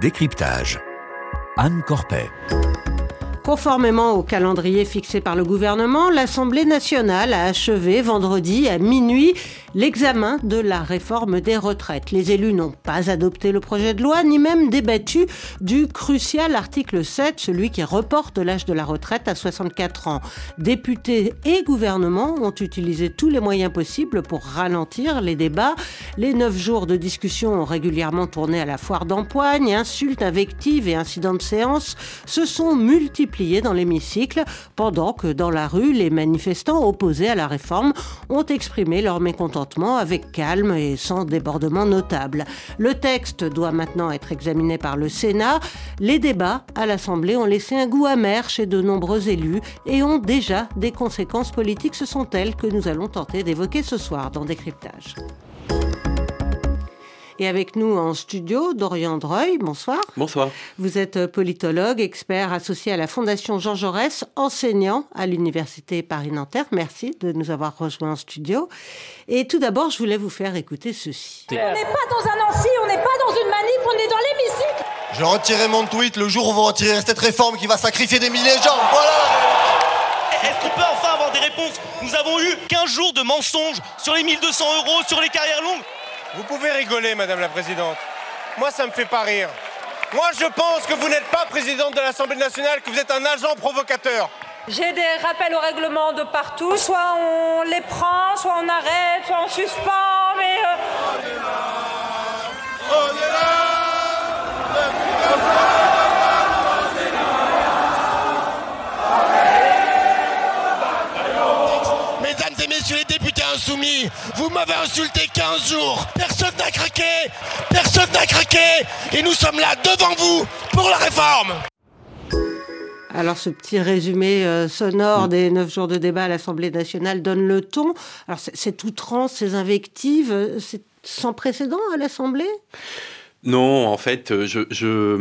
Décryptage. Anne Corpet. Conformément au calendrier fixé par le gouvernement, l'Assemblée nationale a achevé vendredi à minuit l'examen de la réforme des retraites. Les élus n'ont pas adopté le projet de loi ni même débattu du crucial article 7, celui qui reporte l'âge de la retraite à 64 ans. Députés et gouvernement ont utilisé tous les moyens possibles pour ralentir les débats. Les neuf jours de discussion ont régulièrement tourné à la foire d'empoigne. Insultes, invectives et incidents de séance se sont multipliés dans l'hémicycle, pendant que dans la rue, les manifestants opposés à la réforme ont exprimé leur mécontentement avec calme et sans débordement notable. Le texte doit maintenant être examiné par le Sénat. Les débats à l'Assemblée ont laissé un goût amer chez de nombreux élus et ont déjà des conséquences politiques. Ce sont elles que nous allons tenter d'évoquer ce soir dans Décryptage. Et avec nous en studio, Dorian Dreuil, bonsoir. Bonsoir. Vous êtes politologue, expert associé à la Fondation Jean Jaurès, enseignant à l'Université Paris-Nanterre. Merci de nous avoir rejoints en studio. Et tout d'abord, je voulais vous faire écouter ceci. On n'est pas dans un amphi, on n'est pas dans une manif, on est dans l'hémicycle. Je retirerai mon tweet le jour où vous retirerez cette réforme qui va sacrifier des milliers de gens. Voilà Est-ce qu'on peut enfin avoir des réponses? Nous avons eu 15 jours de mensonges sur les 1200 euros, sur les carrières longues. Vous pouvez rigoler, Madame la Présidente. Moi, ça me fait pas rire. Moi, je pense que vous n'êtes pas présidente de l'Assemblée nationale, que vous êtes un agent provocateur. J'ai des rappels au règlement de partout. Soit on les prend, soit on arrête, soit on suspend, mais... Euh... On est là Mesdames insoumis, vous m'avez insulté 15 jours. Personne n'a craqué. Personne n'a craqué. Et nous sommes là devant vous pour la réforme. Alors ce petit résumé euh, sonore des neuf jours de débat à l'Assemblée nationale donne le ton. Alors cette outrance, ces invectives, euh, c'est sans précédent à l'Assemblée? Non, en fait, je, je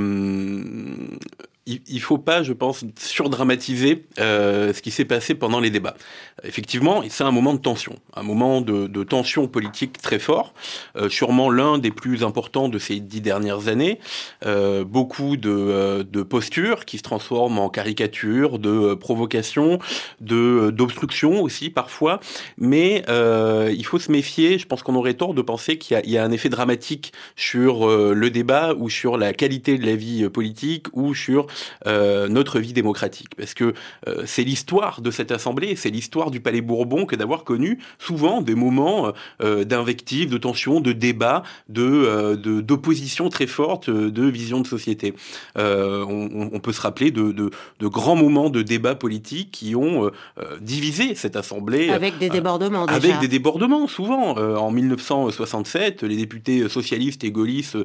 il ne faut pas, je pense, surdramatiser euh, ce qui s'est passé pendant les débats. Effectivement, c'est un moment de tension, un moment de, tension politique très fort, euh, sûrement l'un des plus importants de ces dix dernières années. Euh, beaucoup de, postures qui se transforment en caricatures, de provocations, d'obstructions aussi parfois. Mais il faut se méfier. Je pense qu'on aurait tort de penser qu'il y, a un effet dramatique sur le débat ou sur la qualité de la vie politique ou sur euh, notre vie démocratique. Parce que euh, c'est l'histoire de cette Assemblée, c'est l'histoire du Palais Bourbon que d'avoir connu souvent des moments euh, d'invective, de tension, de débat, de d'opposition très forte, de vision de société. On, on, peut se rappeler de, de, de, grands moments de débat politique qui ont divisé cette Assemblée. Avec des débordements déjà. Avec des débordements, souvent. en 1967, les députés socialistes et gaullistes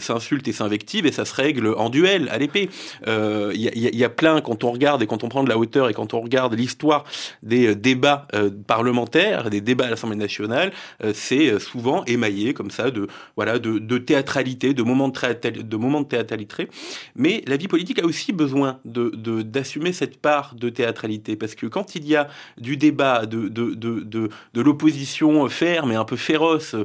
s'insultent et s'invectivent et ça se règle en duel, à l'épée. Il euh, y, a plein, quand on regarde et quand on prend de la hauteur et quand on regarde l'histoire des euh, débats euh, parlementaires, des débats à l'Assemblée nationale, c'est souvent émaillé comme ça de voilà de, théâtralité, de moments de, de moments de théâtralité. Mais la vie politique a aussi besoin de d'assumer cette part de théâtralité parce que quand il y a du débat, de de, de, de l'opposition ferme et un peu féroce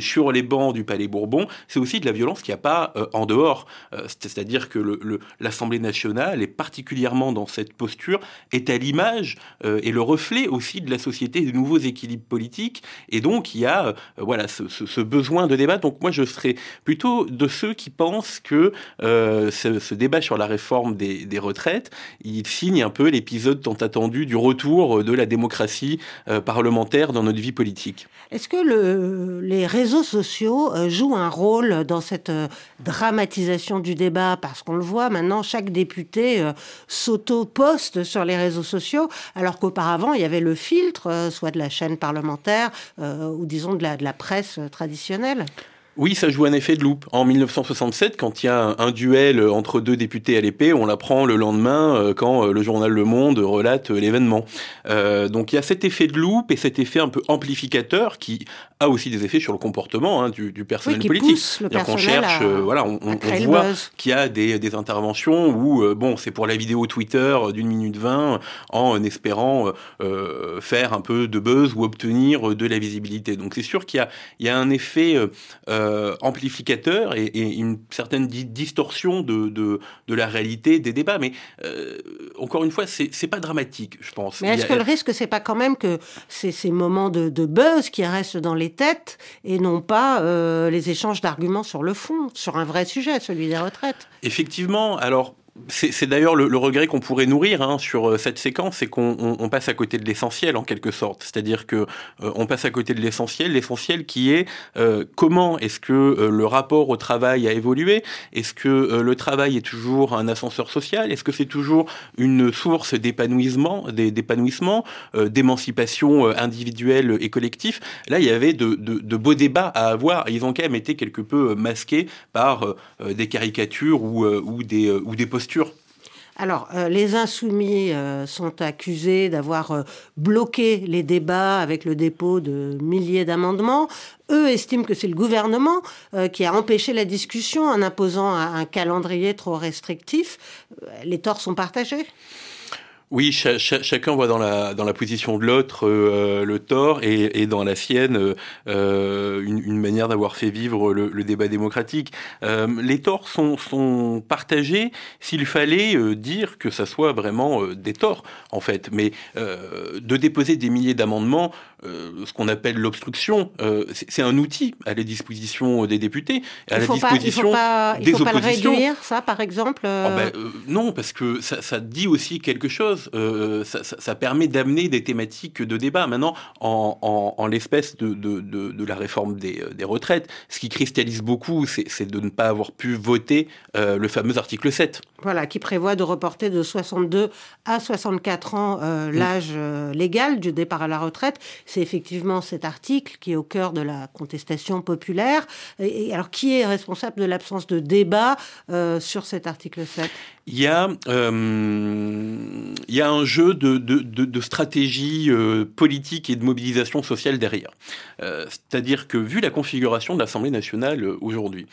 sur les bancs du Palais Bourbon, c'est aussi de la violence qu'il n'y a pas en dehors. C'est-à-dire que le, l'Assemblée nationale, et particulièrement dans cette posture, est à l'image euh, et le reflet aussi de la société, des nouveaux équilibres politiques. Et donc, il y a euh, voilà, ce, besoin de débat. Donc, moi, je serais plutôt de ceux qui pensent que euh, ce, débat sur la réforme des, retraites, il signe un peu l'épisode tant attendu du retour de la démocratie parlementaire dans notre vie politique. Est-ce que le, les réseaux sociaux jouent un rôle dans cette dramatisation du débat? Parce qu'on le voit maintenant, chaque député euh, s'auto-poste sur les réseaux sociaux, alors qu'auparavant, il y avait le filtre, euh, soit de la chaîne parlementaire, euh, ou disons de la presse traditionnelle. Oui, ça joue un effet de loupe. En 1967, quand il y a un, duel entre deux députés à l'épée, on l'apprend le lendemain quand le journal Le Monde relate l'événement. Euh, donc il y a cet effet de loupe et cet effet un peu amplificateur qui a aussi des effets sur le comportement hein, du, du, personnel oui, politique. On cherche, à, euh, voilà, on, on, on voit qu'il y a des, des interventions où euh, bon, c'est pour la vidéo Twitter d'une minute vingt, en espérant euh, faire un peu de buzz ou obtenir de la visibilité. Donc c'est sûr qu'il y a un effet amplificateur et, une certaine distorsion de, de, de, la réalité des débats. Mais encore une fois, c'est pas dramatique, je pense. Mais est-ce que le risque, c'est pas quand même que c'est ces moments de, de, buzz qui restent dans les têtes et non pas les échanges d'arguments sur le fond, sur un vrai sujet, celui des retraites? Effectivement. Alors, c'est d'ailleurs le, regret qu'on pourrait nourrir hein, sur euh, cette séquence, c'est qu'on passe à côté de l'essentiel en quelque sorte. C'est-à-dire que euh, on passe à côté de l'essentiel, l'essentiel qui est euh, comment est-ce que le rapport au travail a évolué? Est-ce que le travail est toujours un ascenseur social? Est-ce que c'est toujours une source d'épanouissement, d'épanouissement, d'émancipation individuelle et collective? Là, il y avait de, beaux débats à avoir. ils ont quand même été quelque peu masqués par des caricatures ou, des ou des postures alors, euh, les insoumis euh, sont accusés d'avoir euh, bloqué les débats avec le dépôt de milliers d'amendements. Eux estiment que c'est le gouvernement qui a empêché la discussion en imposant un calendrier trop restrictif. Les torts sont partagés? Oui, chacun voit dans la dans la position de l'autre euh, le tort et, et, dans la sienne euh, une, une, manière d'avoir fait vivre le, le débat démocratique. Euh, les torts sont sont partagés s'il fallait euh, dire que ça soit vraiment euh, des torts en fait, mais de déposer des milliers d'amendements, ce qu'on appelle l'obstruction, c'est un outil à la disposition des députés, à la disposition pas, il faut pas, il faut pas le réduire, ça par exemple. Oh ben, non, parce que ça, ça dit aussi quelque chose euh, ça, permet d'amener des thématiques de débat. Maintenant, en, l'espèce de, la réforme des, retraites, ce qui cristallise beaucoup, c'est de ne pas avoir pu voter euh, le fameux article 7. Voilà, qui prévoit de reporter de 62 à 64 ans euh, mm. l'âge légal du départ à la retraite. C'est effectivement cet article qui est au cœur de la contestation populaire. Et, alors, qui est responsable de l'absence de débat sur cet article 7 il y a, euh, il y a un jeu de, stratégie euh, politique et de mobilisation sociale derrière. Euh, c'est-à-dire que vu la configuration de l'Assemblée nationale aujourd'hui,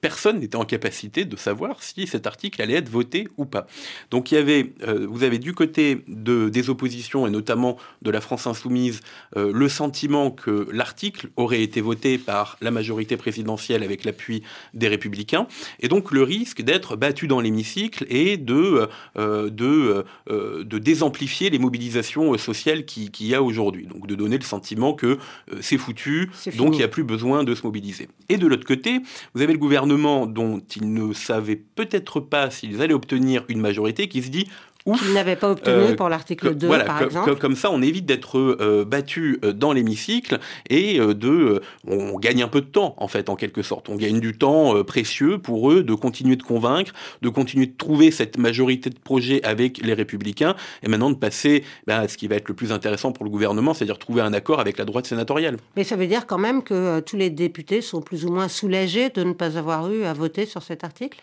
personne n'était en capacité de savoir si cet article allait être voté ou pas. Donc il y avait, vous avez du côté de, des oppositions et notamment de la France insoumise le sentiment que l'article aurait été voté par la majorité présidentielle avec l'appui des républicains et donc le risque d'être battu dans l'hémicycle et de, euh, de, euh, de désamplifier les mobilisations sociales qu'il y a aujourd'hui. Donc de donner le sentiment que euh, c'est foutu, donc il n'y a plus besoin de se mobiliser. Et de l'autre côté, vous avez le gouvernement dont ils ne savaient peut-être pas s'ils allaient obtenir une majorité qui se dit qu'il n'avait pas obtenu euh, pour l'article 2, par exemple. Comme ça, on évite d'être euh, battu euh, dans l'hémicycle et de, on gagne un peu de temps, en fait, en quelque sorte. On gagne du temps précieux pour eux de continuer de convaincre, de continuer de trouver cette majorité de projets avec les Républicains, et maintenant de passer ben, à ce qui va être le plus intéressant pour le gouvernement, c'est-à-dire trouver un accord avec la droite sénatoriale. Mais ça veut dire quand même que tous les députés sont plus ou moins soulagés de ne pas avoir eu à voter sur cet article?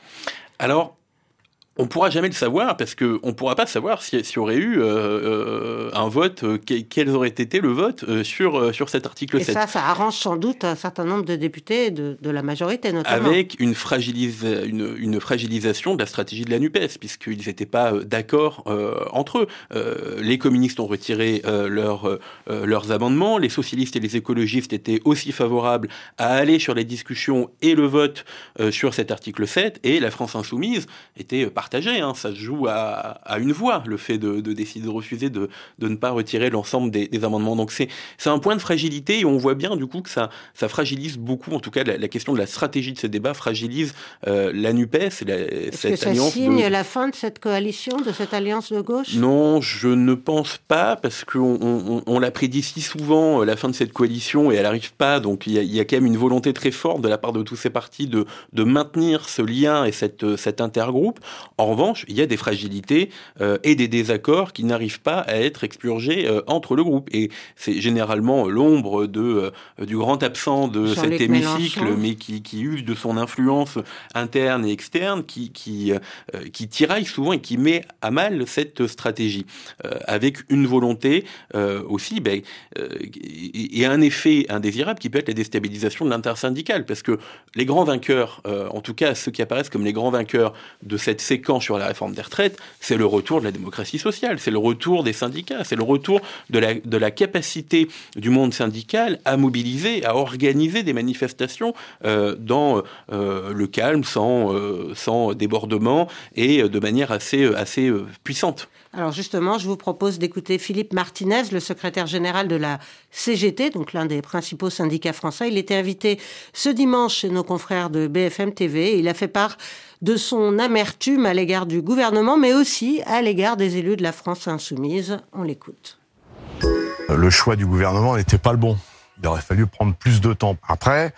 Alors, on pourra jamais le savoir parce que on pourra pas savoir s'il y aurait eu euh, euh, un vote, euh, quel aurait été le vote sur sur cet article Et ça, ça arrange sans doute un certain nombre de députés de, la majorité notamment. Avec une, une, fragilisation de la stratégie de la Nupes puisqu'ils n'étaient pas d'accord entre eux. les communistes ont retiré leurs leurs amendements, les socialistes et les écologistes étaient aussi favorables à aller sur les discussions et le vote sur cet article 7 et la France insoumise était partie Hein. Ça se joue à, une voix, le fait de, décider de refuser de, ne pas retirer l'ensemble des, amendements. Donc c'est un point de fragilité et on voit bien du coup que ça, ça fragilise beaucoup, en tout cas la, question de la stratégie de ce débat fragilise euh, la NUPES. La, Est-ce que ça signe la fin de cette coalition, de cette alliance de gauche? Non, je ne pense pas parce qu'on on, l'a prédit si souvent, euh, la fin de cette coalition, et elle n'arrive pas. Donc il y, a, quand même une volonté très forte de la part de tous ces partis de, de maintenir ce lien et cette, cet intergroupe. En revanche, il y a des fragilités euh, et des désaccords qui n'arrivent pas à être expurgés euh, entre le groupe. Et c'est généralement l'ombre de euh, du grand absent de cet hémicycle, mais qui, qui, use de son influence interne et externe, qui qui, qui tiraille souvent et qui met à mal cette stratégie, avec une volonté aussi, ben, et, un effet indésirable qui peut être la déstabilisation de l'intersyndicale, parce que les grands vainqueurs, en tout cas ceux qui apparaissent comme les grands vainqueurs de cette séquence sur la réforme des retraites, c'est le retour de la démocratie sociale, c'est le retour des syndicats, c'est le retour de la, capacité du monde syndical à mobiliser, à organiser des manifestations euh, dans euh, le calme, sans, euh, sans débordement et de manière assez, assez puissante. Alors justement, je vous propose d'écouter Philippe Martinez, le secrétaire général de la CGT, donc l'un des principaux syndicats français. Il était invité ce dimanche chez nos confrères de BFM TV. il a fait part de son amertume à l'égard du gouvernement, mais aussi à l'égard des élus de la France insoumise. On l'écoute. Le choix du gouvernement n'était pas le bon. Il aurait fallu prendre plus de temps. Après,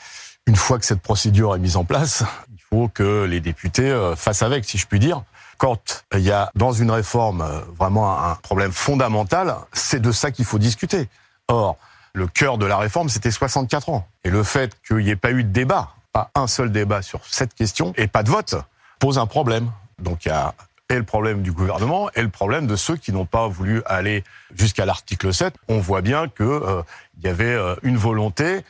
une fois que cette procédure est mise en place, il faut que les députés euh, fassent avec, si je puis dire quand il y a dans une réforme euh, vraiment un problème fondamental, c'est de ça qu'il faut discuter. Or, le cœur de la réforme, c'était 64 ans. Et le fait qu'il n'y ait pas eu de débat, pas un seul débat sur cette question, et pas de vote, pose un problème. Donc il y a et le problème du gouvernement et le problème de ceux qui n'ont pas voulu aller jusqu'à l'article 7. On voit bien qu'il euh, y avait euh, une volonté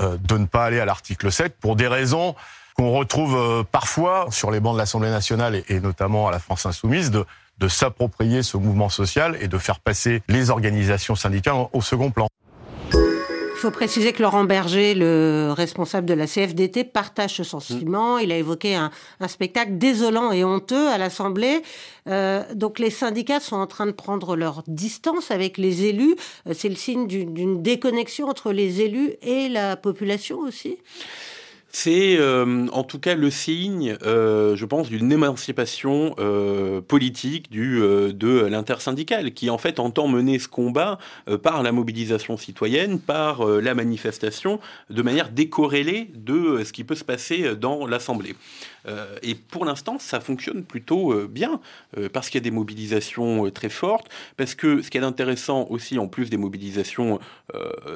de ne pas aller à l'article 7 pour des raisons qu'on retrouve euh, parfois sur les bancs de l'Assemblée nationale et, notamment à la France insoumise de, de s'approprier ce mouvement social et de faire passer les organisations syndicales au second plan. Il faut préciser que Laurent Berger, le responsable de la CFDT, partage ce sentiment. Il a évoqué un, spectacle désolant et honteux à l'Assemblée. Euh, donc les syndicats sont en train de prendre leur distance avec les élus. Euh, c'est le signe d'une déconnexion entre les élus et la population aussi c'est euh, en tout cas le signe, euh, je pense, d'une émancipation euh, politique de l'intersyndicale, qui en fait entend mener ce combat par la mobilisation citoyenne, par la manifestation, de manière décorrélée de ce qui peut se passer dans l'Assemblée. Euh, et pour l'instant, ça fonctionne plutôt euh, bien, euh, parce qu'il y a des mobilisations très fortes, parce que ce qui est intéressant aussi, en plus des mobilisations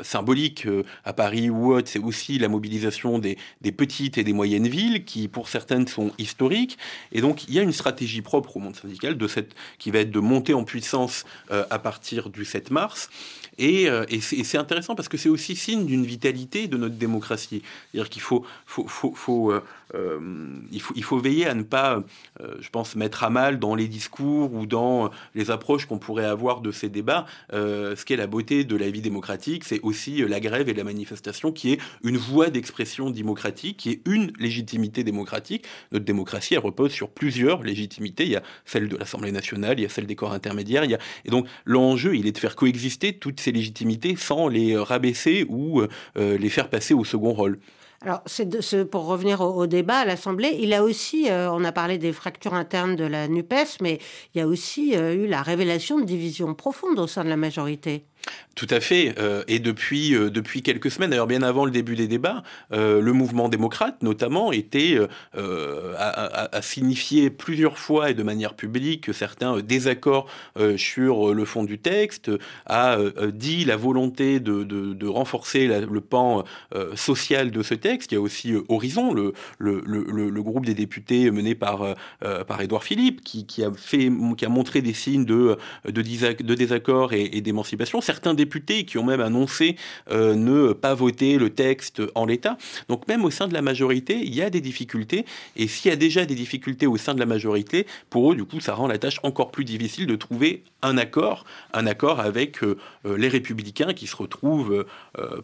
symboliques à Paris ou autre, c'est aussi la mobilisation des, petites et des moyennes villes, qui pour certaines sont historiques. Et donc, il y a une stratégie propre au monde syndical de cette, qui va être de monter en puissance à partir du 7 mars. Et, c'est intéressant parce que c'est aussi signe d'une vitalité de notre démocratie. C'est-à-dire qu'il faut, faut, faut, faut il, faut, il faut veiller à ne pas, euh, je pense, mettre à mal dans les discours ou dans les approches qu'on pourrait avoir de ces débats euh, ce qu'est la beauté de la vie démocratique, c'est aussi la grève et la manifestation qui est une voie d'expression démocratique, qui est une légitimité démocratique. Notre démocratie, elle repose sur plusieurs légitimités. Il y a celle de l'Assemblée nationale, il y a celle des corps intermédiaires. Et donc l'enjeu, il est de faire coexister toutes ces légitimités sans les rabaisser ou les faire passer au second rôle. Alors, pour revenir au, débat à l'Assemblée, il a aussi, euh, on a parlé des fractures internes de la NUPES, mais il y a aussi euh, eu la révélation de divisions profondes au sein de la majorité. Tout à fait. Euh, et depuis, euh, depuis quelques semaines, d'ailleurs bien avant le début des débats, euh, le mouvement démocrate notamment était à, signifier plusieurs fois et de manière publique certains désaccords sur le fond du texte, a dit la volonté de, de, renforcer le pan social de ce texte. Il y a aussi Horizon, le, le, le, groupe des députés mené par, par Édouard Philippe, qui, qui, a fait, qui a montré des signes de, de, de désaccord et, et d'émancipation certains députés qui ont même annoncé euh, ne pas voter le texte en l'état. Donc même au sein de la majorité, il y a des difficultés. Et s'il y a déjà des difficultés au sein de la majorité, pour eux, du coup, ça rend la tâche encore plus difficile de trouver un accord, un accord avec euh, euh, les républicains qui se retrouvent,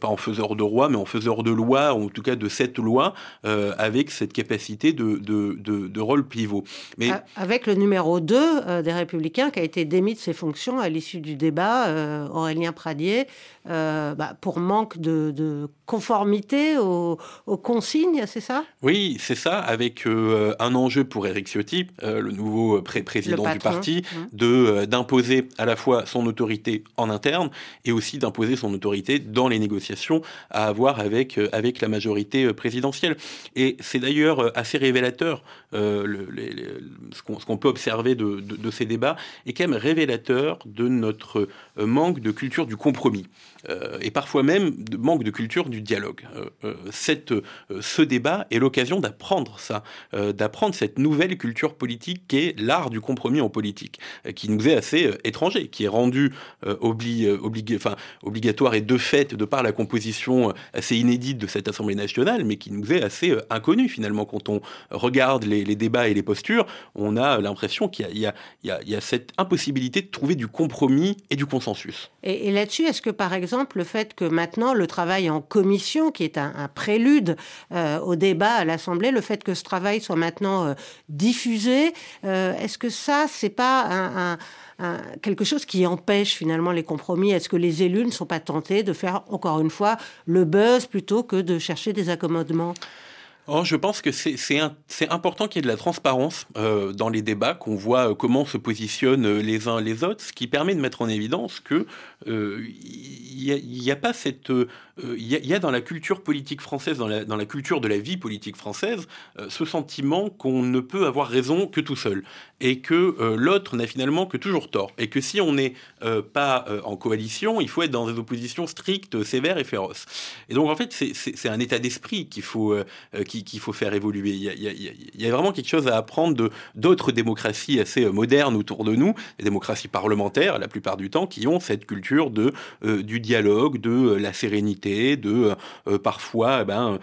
pas en faiseur de roi, mais en faiseur de loi, en tout cas de cette loi, avec cette capacité de, rôle pivot. Mais... Avec le numéro 2 des républicains qui a été démis de ses fonctions à l'issue du débat, Aurélien Pradier, euh, bah, pour manque de, conformité aux, consignes, c'est ça? Oui, c'est ça, avec euh, un enjeu pour Éric Ciotti, euh, le nouveau président du parti, de d'imposer à la fois son autorité en interne et aussi d'imposer son autorité dans les négociations à avoir avec, avec la majorité présidentielle. Et c'est d'ailleurs assez révélateur, le, ce qu'on peut observer de, ces débats, est quand même révélateur de notre manque de culture du compromis. Euh, et parfois même de manque de culture du dialogue. Euh, euh, ce débat est l'occasion d'apprendre ça, d'apprendre cette nouvelle culture politique qui est l'art du compromis en politique, qui nous est assez étranger, qui est rendu obligatoire et de fait de par la composition assez inédite de cette Assemblée nationale, mais qui nous est assez inconnu finalement. Quand on regarde les, débats et les postures, on a l'impression qu'il y, a cette impossibilité de trouver du compromis et du consensus. Et, là-dessus, est-ce que par exemple le fait que maintenant le travail en commission, qui est un, prélude au débat à l'Assemblée, le fait que ce travail soit maintenant diffusé, est-ce que ça, c'est pas quelque chose qui empêche finalement les compromis? Est-ce que les élus ne sont pas tentés de faire, encore une fois, le buzz plutôt que de chercher des accommodements? Oh, je pense que c'est important qu'il y ait de la transparence euh, dans les débats, qu'on voit euh, comment se positionnent euh, les uns les autres, ce qui permet de mettre en évidence que il n'y a, pas cette, il y, a dans la culture politique française, dans la, dans la culture de la vie politique française, ce sentiment qu'on ne peut avoir raison que tout seul et que l'autre n'a finalement que toujours tort et que si on n'est pas en coalition, il faut être dans des oppositions strictes, sévères et féroces. Et donc en fait, c'est un état d'esprit qu'il faut qu'il faut faire évoluer. Il y, a, vraiment quelque chose à apprendre de d'autres démocraties assez euh, modernes autour de nous, les démocraties parlementaires, la plupart du temps, qui ont cette culture de euh, du dialogue, de euh, la sérénité, de parfois eh ben,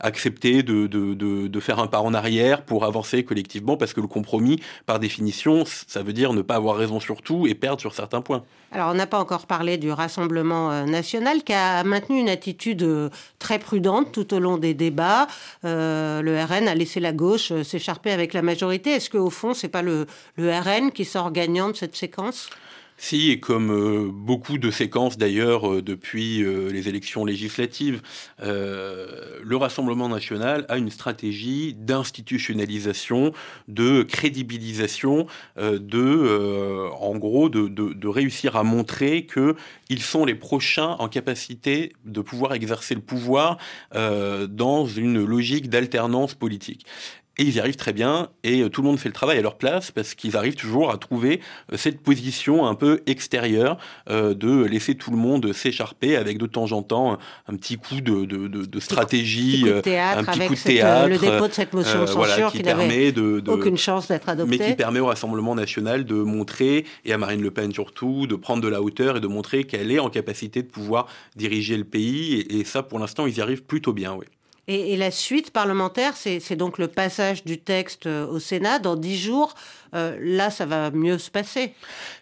accepter de, de, de, faire un pas en arrière pour avancer collectivement, parce que le compromis, par définition, ça veut dire ne pas avoir raison sur tout et perdre sur certains points. Alors, on n'a pas encore parlé du Rassemblement national qui a maintenu une attitude très prudente tout au long des débats. Euh, le RN a laissé la gauche euh, s'écharper avec la majorité. Est-ce qu'au fond, c'est pas le RN qui sort gagnant de cette séquence? Si, et comme euh, beaucoup de séquences d'ailleurs euh, depuis euh, les élections législatives, le Rassemblement national a une stratégie d'institutionnalisation, de crédibilisation, de, en gros, de, de, réussir à montrer qu'ils sont les prochains en capacité de pouvoir exercer le pouvoir dans une logique d'alternance politique. Et ils y arrivent très bien, et euh, tout le monde fait le travail à leur place, parce qu'ils arrivent toujours à trouver euh, cette position un peu extérieure, euh, de laisser tout le monde s'écharper avec de temps en temps un petit coup de, de, de, stratégie, un petit coup de théâtre, le dépôt de cette motion de censure qui, n'avait aucune chance d'être adoptée. Mais qui permet au Rassemblement national de montrer, et à Marine Le Pen surtout, de prendre de la hauteur et de montrer qu'elle est en capacité de pouvoir diriger le pays, et, et ça, pour l'instant, ils y arrivent plutôt bien, oui. Et, la suite parlementaire, c'est donc le passage du texte euh, au Sénat dans dix jours. Euh, là, ça va mieux se passer.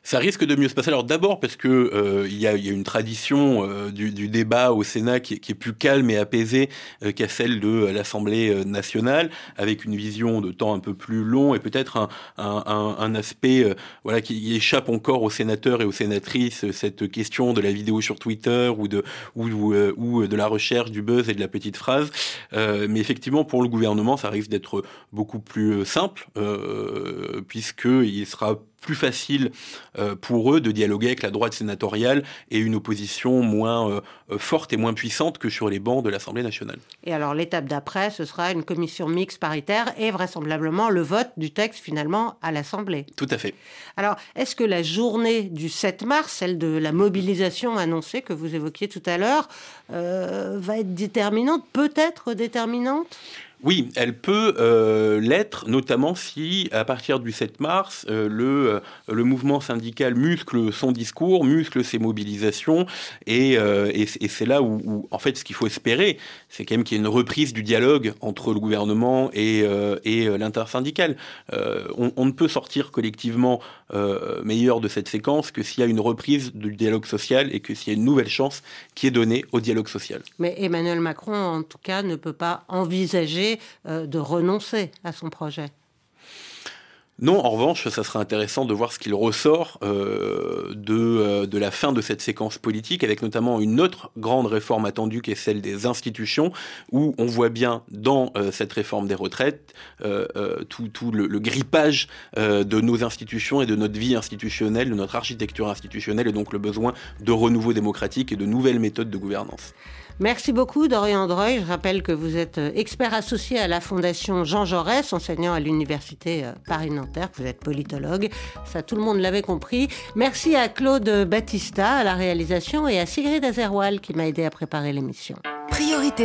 Ça risque de mieux se passer. Alors d'abord parce que euh, il y, a, une tradition du, débat au Sénat qui, est plus calme et apaisée qu'à celle de l'Assemblée nationale, avec une vision de temps un peu plus long et peut-être un, aspect voilà qui échappe encore aux sénateurs et aux sénatrices cette question de la vidéo sur Twitter ou de ou, ou de la recherche du buzz et de la petite phrase. Euh, mais effectivement, pour le gouvernement, ça risque d'être beaucoup plus euh, simple, euh, puisqu'il sera plus facile euh, pour eux de dialoguer avec la droite sénatoriale et une opposition moins forte et moins puissante que sur les bancs de l'Assemblée nationale. Et alors l'étape d'après, ce sera une commission mixte paritaire et vraisemblablement le vote du texte finalement à l'Assemblée. Tout à fait. Alors est-ce que la journée du 7 mars, celle de la mobilisation annoncée que vous évoquiez tout à l'heure, va être déterminante, peut-être déterminante? Oui, elle peut euh, l'être, notamment si, à partir du 7 mars, euh, le, euh, le mouvement syndical muscle son discours, muscle ses mobilisations, et, c'est là où, en fait, ce qu'il faut espérer, c'est quand même qu'il y ait une reprise du dialogue entre le gouvernement et, et l'intersyndical. On, on, ne peut sortir collectivement meilleur de cette séquence que s'il y a une reprise du dialogue social et que s'il y a une nouvelle chance qui est donnée au dialogue social. Mais Emmanuel Macron, en tout cas, ne peut pas envisager euh, de renoncer à son projet. Non, en revanche, ça serait intéressant de voir ce qu'il ressort euh, de, euh, de la fin de cette séquence politique, avec notamment une autre grande réforme attendue qui est celle des institutions, où on voit bien dans cette réforme des retraites tout, tout le, le, grippage de nos institutions et de notre vie institutionnelle, de notre architecture institutionnelle, et donc le besoin de renouveau démocratique et de nouvelles méthodes de gouvernance. Merci beaucoup, Dorian Dreuil. Je rappelle que vous êtes euh, expert associé à la Fondation Jean Jaurès, enseignant à l'Université euh, Paris-Nanterre, vous êtes politologue. Ça, tout le monde l'avait compris. Merci à Claude Battista à la réalisation et à Sigrid Azerwal qui m'a aidé à préparer l'émission. Priorité